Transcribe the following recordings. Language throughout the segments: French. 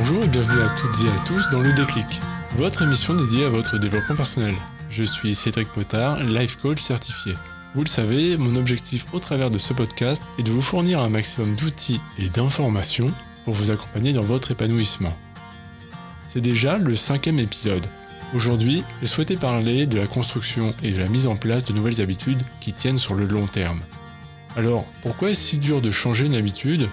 Bonjour et bienvenue à toutes et à tous dans Le Déclic, votre émission dédiée à votre développement personnel. Je suis Cédric Potard, life coach certifié. Vous le savez, mon objectif au travers de ce podcast est de vous fournir un maximum d'outils et d'informations pour vous accompagner dans votre épanouissement. C'est déjà le cinquième épisode. Aujourd'hui, j'ai souhaité parler de la construction et de la mise en place de nouvelles habitudes qui tiennent sur le long terme. Alors, pourquoi est-ce si dur de changer une habitude?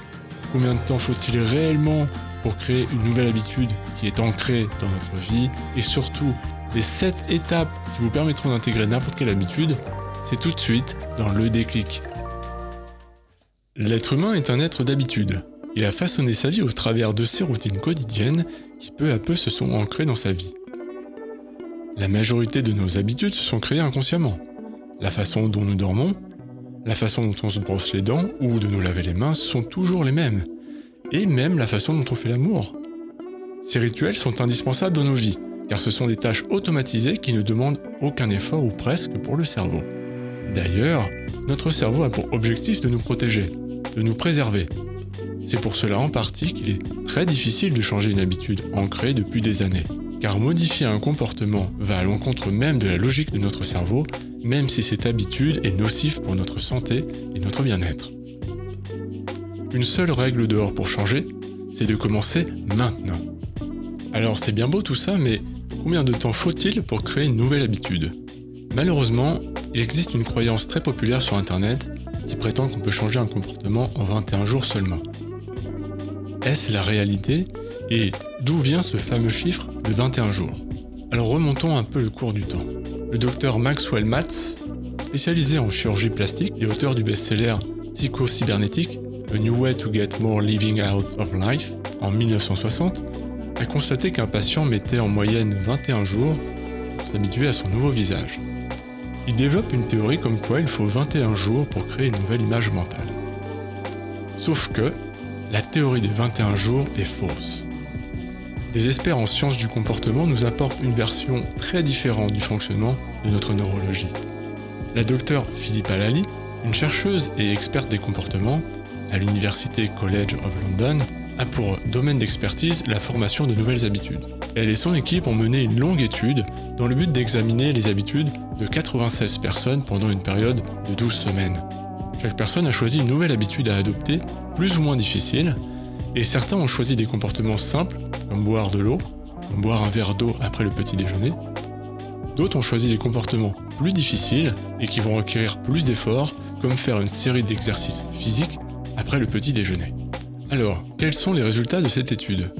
Combien de temps faut-il réellement pour créer une nouvelle habitude qui est ancrée dans notre vie Et surtout, les 7 étapes qui vous permettront d'intégrer n'importe quelle habitude, c'est tout de suite dans le déclic. L'être humain est un être d'habitude. Il a façonné sa vie au travers de ses routines quotidiennes qui peu à peu se sont ancrées dans sa vie. La majorité de nos habitudes se sont créées inconsciemment. La façon dont nous dormons, la façon dont on se brosse les dents ou de nous laver les mains sont toujours les mêmes. Et même la façon dont on fait l'amour. Ces rituels sont indispensables dans nos vies, car ce sont des tâches automatisées qui ne demandent aucun effort ou presque pour le cerveau. D'ailleurs, notre cerveau a pour objectif de nous protéger, de nous préserver. C'est pour cela en partie qu'il est très difficile de changer une habitude ancrée depuis des années. Car modifier un comportement va à l'encontre même de la logique de notre cerveau même si cette habitude est nocive pour notre santé et notre bien-être. Une seule règle dehors pour changer, c'est de commencer maintenant. Alors c'est bien beau tout ça, mais combien de temps faut-il pour créer une nouvelle habitude? Malheureusement, il existe une croyance très populaire sur Internet qui prétend qu'on peut changer un comportement en 21 jours seulement. Est-ce la réalité? Et d'où vient ce fameux chiffre de 21 jours? Alors remontons un peu le cours du temps. Le docteur Maxwell Matz, spécialisé en chirurgie plastique et auteur du best-seller Psycho-cybernétique, A New Way to Get More Living Out of Life, en 1960, a constaté qu'un patient mettait en moyenne 21 jours pour s'habituer à son nouveau visage. Il développe une théorie comme quoi il faut 21 jours pour créer une nouvelle image mentale. Sauf que la théorie des 21 jours est fausse. Des experts en sciences du comportement nous apportent une version très différente du fonctionnement de notre neurologie. La docteure Philippe Alali, une chercheuse et experte des comportements à l'Université College of London, a pour domaine d'expertise la formation de nouvelles habitudes. Elle et son équipe ont mené une longue étude dans le but d'examiner les habitudes de 96 personnes pendant une période de 12 semaines. Chaque personne a choisi une nouvelle habitude à adopter, plus ou moins difficile, et certains ont choisi des comportements simples comme boire de l'eau, comme boire un verre d'eau après le petit déjeuner. D'autres ont choisi des comportements plus difficiles et qui vont requérir plus d'efforts, comme faire une série d'exercices physiques le petit déjeuner. Alors, quels sont les résultats de cette étude?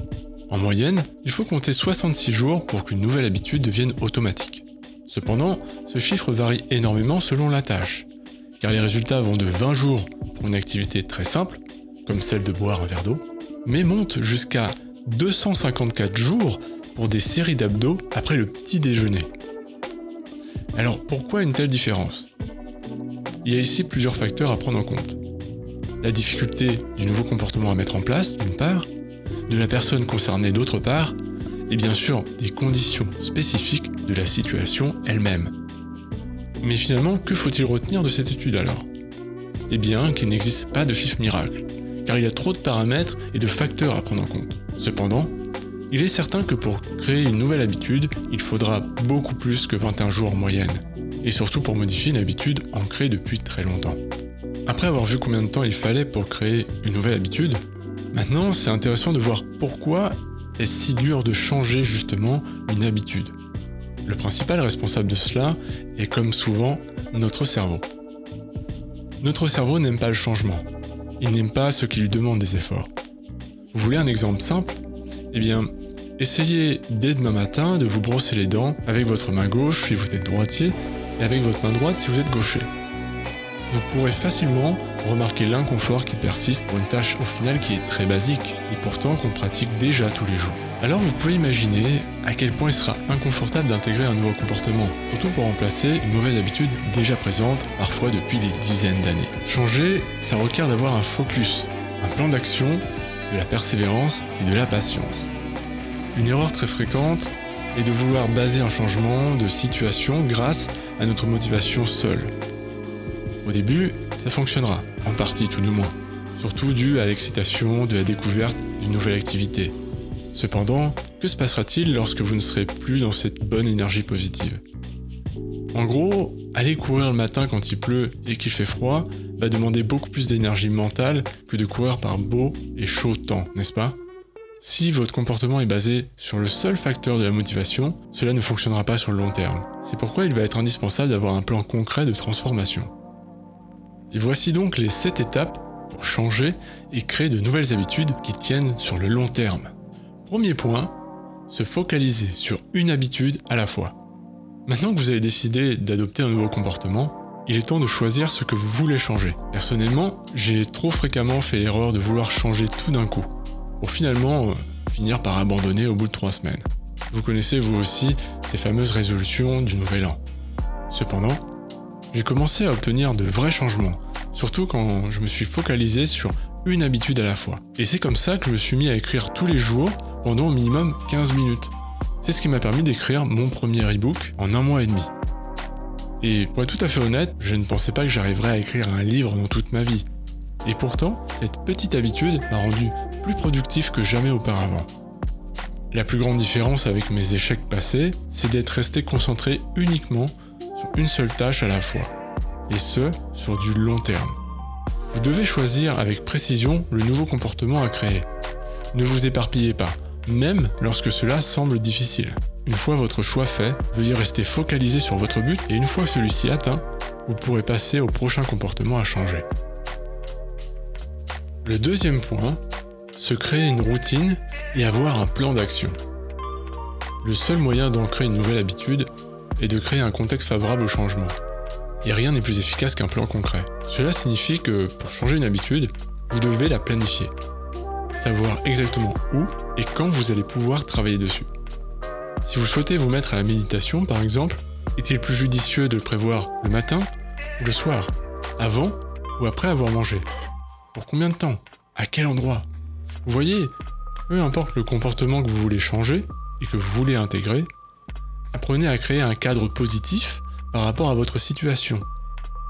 En moyenne, il faut compter 66 jours pour qu'une nouvelle habitude devienne automatique. Cependant, ce chiffre varie énormément selon la tâche, car les résultats vont de 20 jours pour une activité très simple, comme celle de boire un verre d'eau, mais montent jusqu'à 254 jours pour des séries d'abdos après le petit déjeuner. Alors pourquoi une telle différence? Il y a ici plusieurs facteurs à prendre en compte. La difficulté du nouveau comportement à mettre en place, d'une part, de la personne concernée d'autre part, et bien sûr des conditions spécifiques de la situation elle-même. Mais finalement, que faut-il retenir de cette étude alors? Eh bien qu'il n'existe pas de chiffre miracle, car il y a trop de paramètres et de facteurs à prendre en compte. Cependant, il est certain que pour créer une nouvelle habitude, il faudra beaucoup plus que 21 jours en moyenne, et surtout pour modifier une habitude ancrée depuis très longtemps. Après avoir vu combien de temps il fallait pour créer une nouvelle habitude, maintenant c'est intéressant de voir pourquoi est si dur de changer justement une habitude. Le principal responsable de cela est comme souvent notre cerveau. Notre cerveau n'aime pas le changement. Il n'aime pas ce qui lui demande des efforts. Vous voulez un exemple simple? Eh bien, essayez dès demain matin de vous brosser les dents avec votre main gauche si vous êtes droitier et avec votre main droite si vous êtes gaucher. Vous pourrez facilement remarquer l'inconfort qui persiste pour une tâche au final qui est très basique et pourtant qu'on pratique déjà tous les jours. Alors vous pouvez imaginer à quel point il sera inconfortable d'intégrer un nouveau comportement, surtout pour remplacer une mauvaise habitude déjà présente, parfois depuis des dizaines d'années. Changer, ça requiert d'avoir un focus, un plan d'action de la persévérance et de la patience. Une erreur très fréquente est de vouloir baser un changement de situation grâce à notre motivation seule. Au début, ça fonctionnera, en partie tout du moins, surtout dû à l'excitation de la découverte d'une nouvelle activité. Cependant, que se passera-t-il lorsque vous ne serez plus dans cette bonne énergie positive? En gros, aller courir le matin quand il pleut et qu'il fait froid va demander beaucoup plus d'énergie mentale que de courir par beau et chaud temps, n'est-ce pas? Si votre comportement est basé sur le seul facteur de la motivation, cela ne fonctionnera pas sur le long terme. C'est pourquoi il va être indispensable d'avoir un plan concret de transformation. Et voici donc les 7 étapes pour changer et créer de nouvelles habitudes qui tiennent sur le long terme. Premier point, se focaliser sur une habitude à la fois. Maintenant que vous avez décidé d'adopter un nouveau comportement, il est temps de choisir ce que vous voulez changer. Personnellement, j'ai trop fréquemment fait l'erreur de vouloir changer tout d'un coup, pour finalement euh, finir par abandonner au bout de trois semaines. Vous connaissez vous aussi ces fameuses résolutions du nouvel an. Cependant, j'ai commencé à obtenir de vrais changements, surtout quand je me suis focalisé sur une habitude à la fois. Et c'est comme ça que je me suis mis à écrire tous les jours pendant au minimum 15 minutes. C'est ce qui m'a permis d'écrire mon premier e-book en un mois et demi. Et pour être tout à fait honnête, je ne pensais pas que j'arriverais à écrire un livre dans toute ma vie. Et pourtant, cette petite habitude m'a rendu plus productif que jamais auparavant. La plus grande différence avec mes échecs passés, c'est d'être resté concentré uniquement sur une seule tâche à la fois. Et ce, sur du long terme. Vous devez choisir avec précision le nouveau comportement à créer. Ne vous éparpillez pas, même lorsque cela semble difficile. Une fois votre choix fait, veuillez rester focalisé sur votre but et une fois celui-ci atteint, vous pourrez passer au prochain comportement à changer. Le deuxième point, se créer une routine et avoir un plan d'action. Le seul moyen d'ancrer une nouvelle habitude est de créer un contexte favorable au changement. Et rien n'est plus efficace qu'un plan concret. Cela signifie que pour changer une habitude, vous devez la planifier. Savoir exactement où et quand vous allez pouvoir travailler dessus. Si vous souhaitez vous mettre à la méditation, par exemple, est-il plus judicieux de le prévoir le matin ou le soir Avant ou après avoir mangé? Pour combien de temps? À quel endroit? Vous voyez, peu importe le comportement que vous voulez changer et que vous voulez intégrer, apprenez à créer un cadre positif par rapport à votre situation.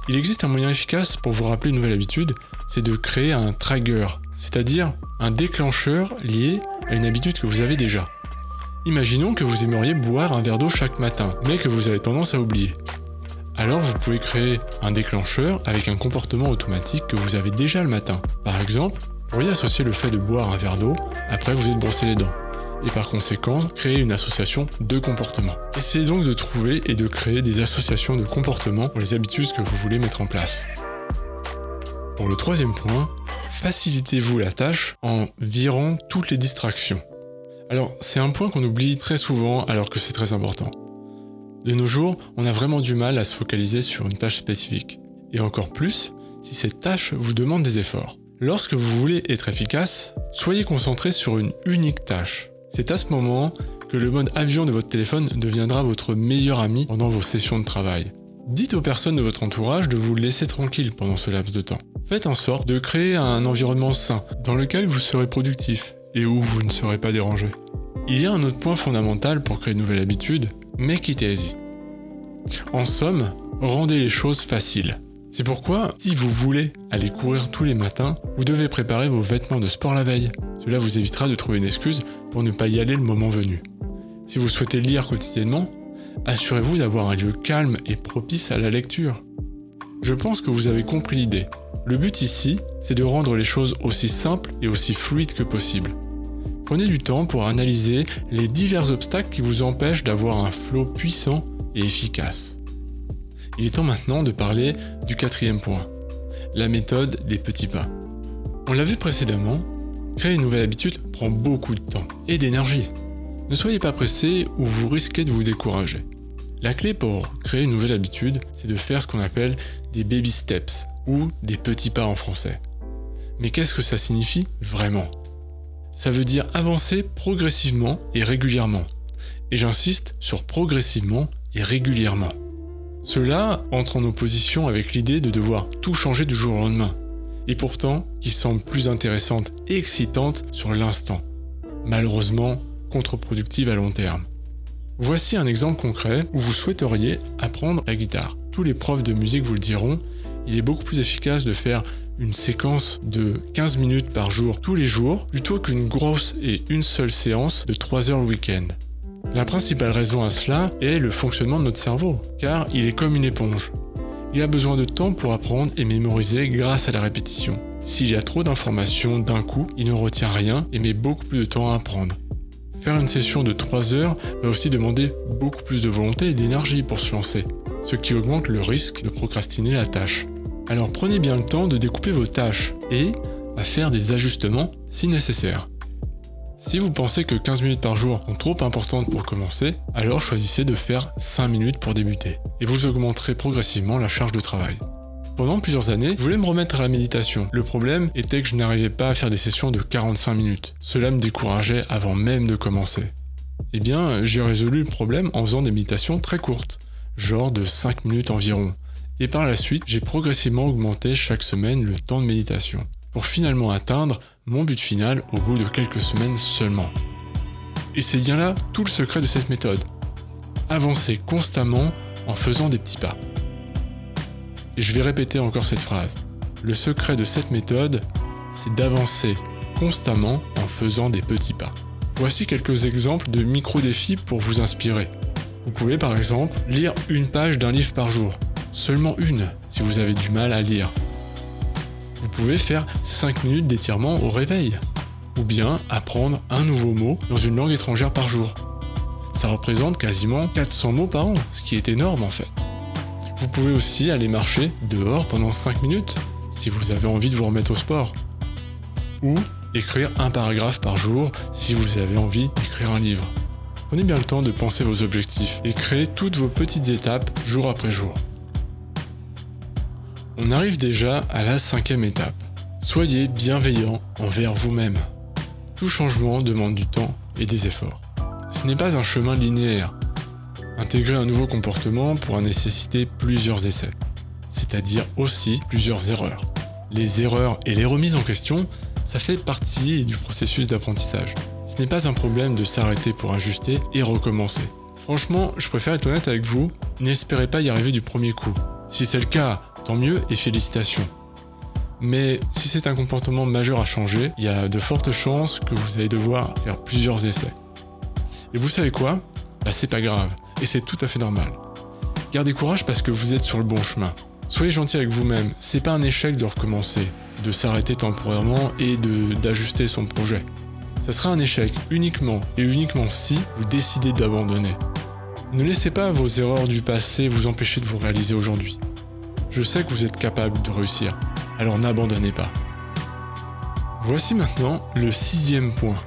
Il existe un moyen efficace pour vous rappeler une nouvelle habitude, c'est de créer un trigger, c'est-à-dire un déclencheur lié à une habitude que vous avez déjà. Imaginons que vous aimeriez boire un verre d'eau chaque matin, mais que vous avez tendance à oublier. Alors vous pouvez créer un déclencheur avec un comportement automatique que vous avez déjà le matin. Par exemple, vous pourriez associer le fait de boire un verre d'eau après vous êtes brossé les dents. Et par conséquent, créer une association de comportements. Essayez donc de trouver et de créer des associations de comportements pour les habitudes que vous voulez mettre en place. Pour le troisième point, facilitez-vous la tâche en virant toutes les distractions. Alors, c'est un point qu'on oublie très souvent alors que c'est très important. De nos jours, on a vraiment du mal à se focaliser sur une tâche spécifique. Et encore plus, si cette tâche vous demande des efforts. Lorsque vous voulez être efficace, soyez concentré sur une unique tâche. C'est à ce moment que le mode avion de votre téléphone deviendra votre meilleur ami pendant vos sessions de travail. Dites aux personnes de votre entourage de vous laisser tranquille pendant ce laps de temps. Faites en sorte de créer un environnement sain dans lequel vous serez productif et où vous ne serez pas dérangé. Il y a un autre point fondamental pour créer une nouvelle habitude, it easy. En somme, rendez les choses faciles. C'est pourquoi, si vous voulez aller courir tous les matins, vous devez préparer vos vêtements de sport la veille. Cela vous évitera de trouver une excuse pour ne pas y aller le moment venu. Si vous souhaitez lire quotidiennement, assurez-vous d'avoir un lieu calme et propice à la lecture. Je pense que vous avez compris l'idée. Le but ici, c'est de rendre les choses aussi simples et aussi fluides que possible. Prenez du temps pour analyser les divers obstacles qui vous empêchent d'avoir un flot puissant et efficace. Il est temps maintenant de parler du quatrième point, la méthode des petits pas. On l'a vu précédemment, créer une nouvelle habitude prend beaucoup de temps et d'énergie. Ne soyez pas pressé ou vous risquez de vous décourager. La clé pour créer une nouvelle habitude, c'est de faire ce qu'on appelle des baby steps ou des petits pas en français. Mais qu'est-ce que ça signifie vraiment? Ça veut dire avancer progressivement et régulièrement. Et j'insiste sur progressivement et régulièrement. Cela entre en opposition avec l'idée de devoir tout changer du jour au lendemain, et pourtant qui semble plus intéressante et excitante sur l'instant, malheureusement contre-productive à long terme. Voici un exemple concret où vous souhaiteriez apprendre la guitare. Tous les profs de musique vous le diront, il est beaucoup plus efficace de faire une séquence de 15 minutes par jour tous les jours plutôt qu'une grosse et une seule séance de 3 heures le week-end. La principale raison à cela est le fonctionnement de notre cerveau, car il est comme une éponge. Il a besoin de temps pour apprendre et mémoriser grâce à la répétition. S'il y a trop d'informations d'un coup, il ne retient rien et met beaucoup plus de temps à apprendre. Faire une session de 3 heures va aussi demander beaucoup plus de volonté et d'énergie pour se lancer, ce qui augmente le risque de procrastiner la tâche. Alors prenez bien le temps de découper vos tâches et à faire des ajustements si nécessaire. Si vous pensez que 15 minutes par jour sont trop importantes pour commencer, alors choisissez de faire 5 minutes pour débuter, et vous augmenterez progressivement la charge de travail. Pendant plusieurs années, je voulais me remettre à la méditation. Le problème était que je n'arrivais pas à faire des sessions de 45 minutes. Cela me décourageait avant même de commencer. Eh bien, j'ai résolu le problème en faisant des méditations très courtes, genre de 5 minutes environ. Et par la suite, j'ai progressivement augmenté chaque semaine le temps de méditation, pour finalement atteindre mon but final au bout de quelques semaines seulement. Et c'est bien là tout le secret de cette méthode. Avancer constamment en faisant des petits pas. Et je vais répéter encore cette phrase. Le secret de cette méthode, c'est d'avancer constamment en faisant des petits pas. Voici quelques exemples de micro-défis pour vous inspirer. Vous pouvez par exemple lire une page d'un livre par jour. Seulement une, si vous avez du mal à lire vous pouvez faire 5 minutes d'étirement au réveil. Ou bien apprendre un nouveau mot dans une langue étrangère par jour. Ça représente quasiment 400 mots par an, ce qui est énorme en fait. Vous pouvez aussi aller marcher dehors pendant 5 minutes, si vous avez envie de vous remettre au sport. Ou écrire un paragraphe par jour si vous avez envie d'écrire un livre. Prenez bien le temps de penser vos objectifs et créez toutes vos petites étapes jour après jour. On arrive déjà à la cinquième étape. Soyez bienveillant envers vous-même. Tout changement demande du temps et des efforts. Ce n'est pas un chemin linéaire. Intégrer un nouveau comportement pourra nécessiter plusieurs essais, c'est-à-dire aussi plusieurs erreurs. Les erreurs et les remises en question, ça fait partie du processus d'apprentissage. Ce n'est pas un problème de s'arrêter pour ajuster et recommencer. Franchement, je préfère être honnête avec vous, n'espérez pas y arriver du premier coup. Si c'est le cas, tant mieux et félicitations. Mais si c'est un comportement majeur à changer, il y a de fortes chances que vous allez devoir faire plusieurs essais. Et vous savez quoi? Bah c'est pas grave, et c'est tout à fait normal. Gardez courage parce que vous êtes sur le bon chemin. Soyez gentil avec vous-même, c'est pas un échec de recommencer, de s'arrêter temporairement et d'ajuster son projet. Ça sera un échec uniquement et uniquement si vous décidez d'abandonner. Ne laissez pas vos erreurs du passé vous empêcher de vous réaliser aujourd'hui. Je sais que vous êtes capable de réussir, alors n'abandonnez pas. Voici maintenant le sixième point,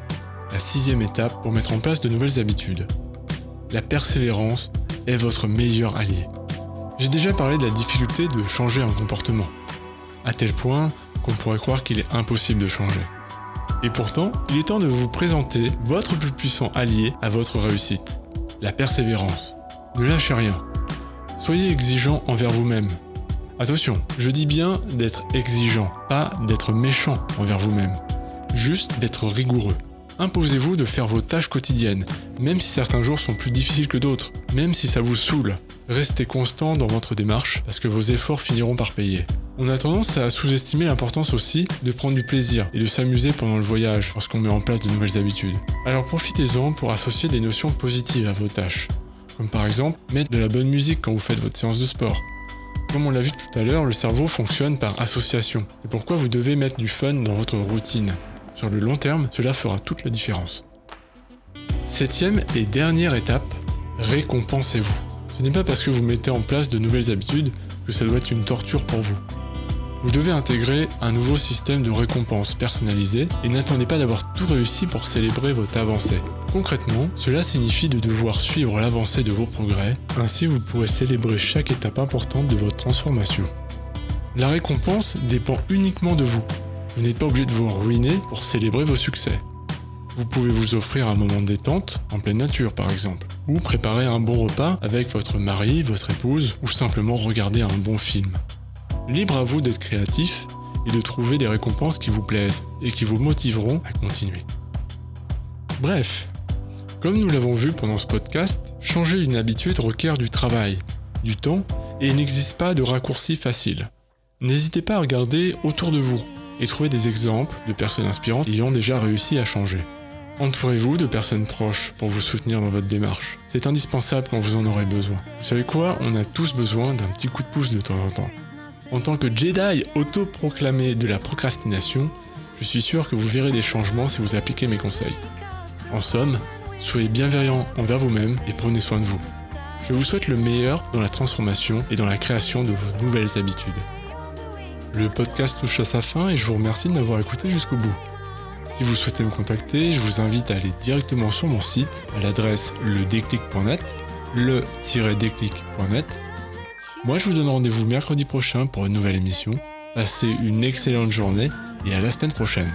la sixième étape pour mettre en place de nouvelles habitudes. La persévérance est votre meilleur allié. J'ai déjà parlé de la difficulté de changer un comportement, à tel point qu'on pourrait croire qu'il est impossible de changer. Et pourtant, il est temps de vous présenter votre plus puissant allié à votre réussite, la persévérance. Ne lâchez rien. Soyez exigeant envers vous-même Attention, je dis bien d'être exigeant, pas d'être méchant envers vous-même. Juste d'être rigoureux. Imposez-vous de faire vos tâches quotidiennes, même si certains jours sont plus difficiles que d'autres, même si ça vous saoule. Restez constant dans votre démarche parce que vos efforts finiront par payer. On a tendance à sous-estimer l'importance aussi de prendre du plaisir et de s'amuser pendant le voyage lorsqu'on met en place de nouvelles habitudes. Alors profitez-en pour associer des notions positives à vos tâches. Comme par exemple mettre de la bonne musique quand vous faites votre séance de sport, comme on l'a vu tout à l'heure, le cerveau fonctionne par association. C'est pourquoi vous devez mettre du fun dans votre routine? Sur le long terme, cela fera toute la différence. Septième et dernière étape, récompensez-vous. Ce n'est pas parce que vous mettez en place de nouvelles habitudes que ça doit être une torture pour vous. Vous devez intégrer un nouveau système de récompense personnalisé et n'attendez pas d'avoir tout réussi pour célébrer votre avancée. Concrètement, cela signifie de devoir suivre l'avancée de vos progrès, ainsi vous pourrez célébrer chaque étape importante de votre transformation. La récompense dépend uniquement de vous. Vous n'êtes pas obligé de vous ruiner pour célébrer vos succès. Vous pouvez vous offrir un moment de détente, en pleine nature par exemple, ou préparer un bon repas avec votre mari, votre épouse, ou simplement regarder un bon film. Libre à vous d'être créatif et de trouver des récompenses qui vous plaisent et qui vous motiveront à continuer. Bref, comme nous l'avons vu pendant ce podcast, changer une habitude requiert du travail, du temps et il n'existe pas de raccourci facile. N'hésitez pas à regarder autour de vous et trouver des exemples de personnes inspirantes ayant déjà réussi à changer. Entourez-vous de personnes proches pour vous soutenir dans votre démarche. C'est indispensable quand vous en aurez besoin. Vous savez quoi? On a tous besoin d'un petit coup de pouce de temps en temps. En tant que Jedi autoproclamé de la procrastination, je suis sûr que vous verrez des changements si vous appliquez mes conseils. En somme, soyez bienveillant envers vous-même et prenez soin de vous. Je vous souhaite le meilleur dans la transformation et dans la création de vos nouvelles habitudes. Le podcast touche à sa fin et je vous remercie de m'avoir écouté jusqu'au bout. Si vous souhaitez me contacter, je vous invite à aller directement sur mon site à l'adresse ledéclic.net, le-déclic.net. Moi, je vous donne rendez-vous mercredi prochain pour une nouvelle émission. Passez une excellente journée et à la semaine prochaine.